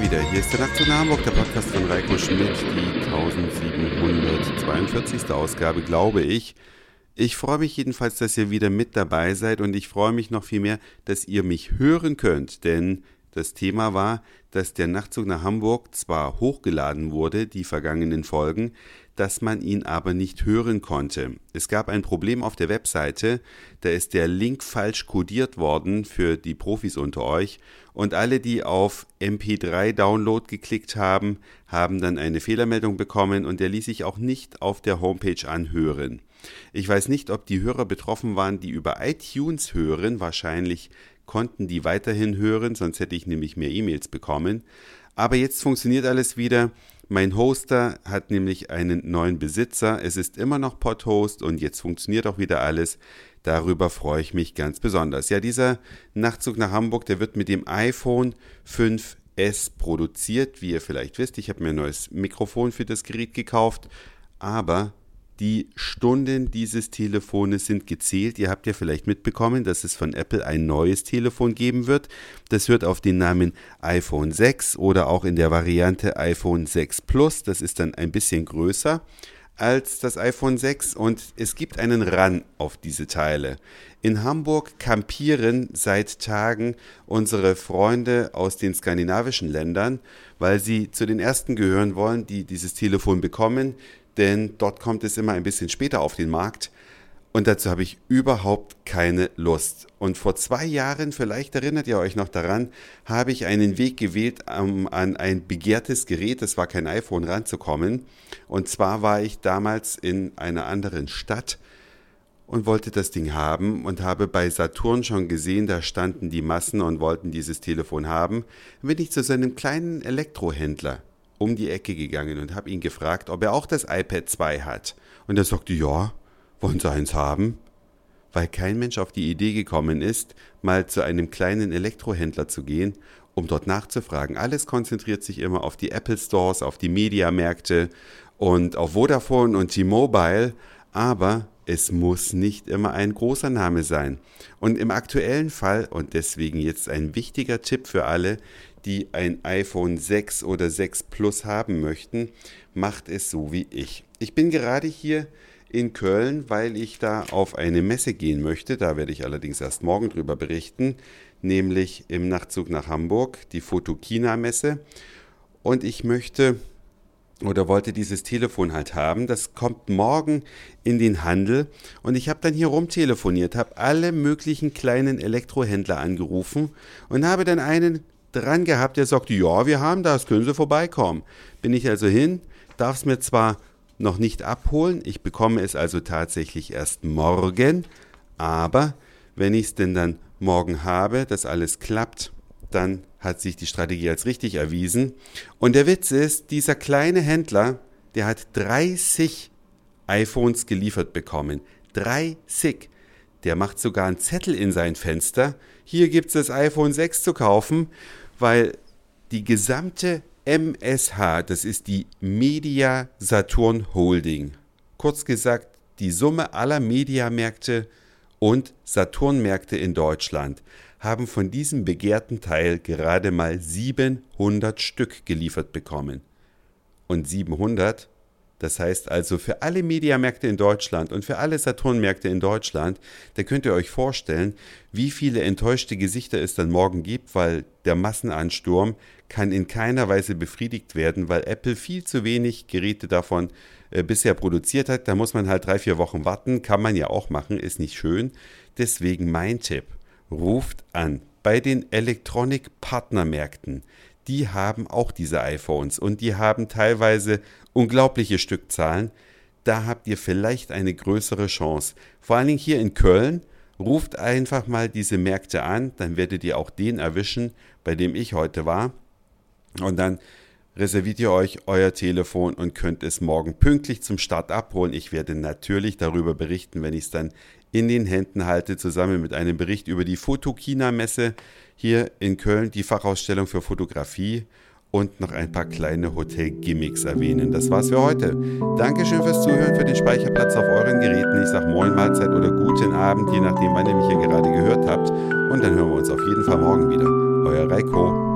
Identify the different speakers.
Speaker 1: wir wieder. Hier ist der Nachtzug nach Hamburg, der Podcast von Reiko Schmidt, die 1742. Ausgabe, glaube ich. Ich freue mich jedenfalls, dass ihr wieder mit dabei seid und ich freue mich noch viel mehr, dass ihr mich hören könnt, denn das Thema war, dass der Nachtzug nach Hamburg zwar hochgeladen wurde, die vergangenen Folgen, dass man ihn aber nicht hören konnte. Es gab ein Problem auf der Webseite, da ist der Link falsch codiert worden für die Profis unter euch und alle, die auf MP3 Download geklickt haben, haben dann eine Fehlermeldung bekommen und der ließ sich auch nicht auf der Homepage anhören. Ich weiß nicht, ob die Hörer betroffen waren, die über iTunes hören, wahrscheinlich konnten die weiterhin hören, sonst hätte ich nämlich mehr E-Mails bekommen. Aber jetzt funktioniert alles wieder. Mein Hoster hat nämlich einen neuen Besitzer. Es ist immer noch Podhost und jetzt funktioniert auch wieder alles. Darüber freue ich mich ganz besonders. Ja, dieser Nachtzug nach Hamburg, der wird mit dem iPhone 5S produziert. Wie ihr vielleicht wisst, ich habe mir ein neues Mikrofon für das Gerät gekauft, aber die Stunden dieses Telefones sind gezählt. Ihr habt ja vielleicht mitbekommen, dass es von Apple ein neues Telefon geben wird. Das hört auf den Namen iPhone 6 oder auch in der Variante iPhone 6 Plus. Das ist dann ein bisschen größer als das iPhone 6 und es gibt einen Run auf diese Teile. In Hamburg kampieren seit Tagen unsere Freunde aus den skandinavischen Ländern, weil sie zu den ersten gehören wollen, die dieses Telefon bekommen denn dort kommt es immer ein bisschen später auf den Markt. Und dazu habe ich überhaupt keine Lust. Und vor zwei Jahren, vielleicht erinnert ihr euch noch daran, habe ich einen Weg gewählt, um an ein begehrtes Gerät, das war kein iPhone, ranzukommen. Und zwar war ich damals in einer anderen Stadt und wollte das Ding haben und habe bei Saturn schon gesehen, da standen die Massen und wollten dieses Telefon haben. Dann bin ich zu seinem kleinen Elektrohändler um die Ecke gegangen und habe ihn gefragt, ob er auch das iPad 2 hat. Und er sagte, ja, wollen Sie eins haben? Weil kein Mensch auf die Idee gekommen ist, mal zu einem kleinen Elektrohändler zu gehen, um dort nachzufragen. Alles konzentriert sich immer auf die Apple Stores, auf die Mediamärkte und auf Vodafone und T-Mobile, aber es muss nicht immer ein großer Name sein. Und im aktuellen Fall, und deswegen jetzt ein wichtiger Tipp für alle, die ein iPhone 6 oder 6 Plus haben möchten, macht es so wie ich. Ich bin gerade hier in Köln, weil ich da auf eine Messe gehen möchte. Da werde ich allerdings erst morgen drüber berichten, nämlich im Nachtzug nach Hamburg, die Fotokina-Messe. Und ich möchte oder wollte dieses Telefon halt haben. Das kommt morgen in den Handel und ich habe dann hier rumtelefoniert, habe alle möglichen kleinen Elektrohändler angerufen und habe dann einen dran gehabt, der sagte, ja, wir haben das, können Sie vorbeikommen. Bin ich also hin, darf es mir zwar noch nicht abholen, ich bekomme es also tatsächlich erst morgen, aber wenn ich es denn dann morgen habe, dass alles klappt, dann hat sich die Strategie als richtig erwiesen. Und der Witz ist, dieser kleine Händler, der hat 30 iPhones geliefert bekommen. 30. Der macht sogar einen Zettel in sein Fenster. Hier gibt es das iPhone 6 zu kaufen weil die gesamte MSH, das ist die Media Saturn Holding, kurz gesagt die Summe aller Mediamärkte und Saturnmärkte in Deutschland, haben von diesem begehrten Teil gerade mal 700 Stück geliefert bekommen. Und 700 das heißt also für alle Mediamärkte in Deutschland und für alle Saturnmärkte in Deutschland, da könnt ihr euch vorstellen, wie viele enttäuschte Gesichter es dann morgen gibt, weil der Massenansturm kann in keiner Weise befriedigt werden, weil Apple viel zu wenig Geräte davon äh, bisher produziert hat. Da muss man halt drei, vier Wochen warten, kann man ja auch machen, ist nicht schön. Deswegen mein Tipp, ruft an bei den Elektronik-Partnermärkten die haben auch diese iPhones und die haben teilweise unglaubliche Stückzahlen. Da habt ihr vielleicht eine größere Chance. Vor allen Dingen hier in Köln. Ruft einfach mal diese Märkte an, dann werdet ihr auch den erwischen, bei dem ich heute war. Und dann reserviert ihr euch euer Telefon und könnt es morgen pünktlich zum Start abholen. Ich werde natürlich darüber berichten, wenn ich es dann in den Händen halte, zusammen mit einem Bericht über die Fotokina-Messe hier in Köln, die Fachausstellung für Fotografie und noch ein paar kleine Hotel-Gimmicks erwähnen. Das war's für heute. Dankeschön fürs Zuhören, für den Speicherplatz auf euren Geräten. Ich sage Moin Mahlzeit oder guten Abend, je nachdem, wann ihr mich hier gerade gehört habt. Und dann hören wir uns auf jeden Fall morgen wieder. Euer Reiko.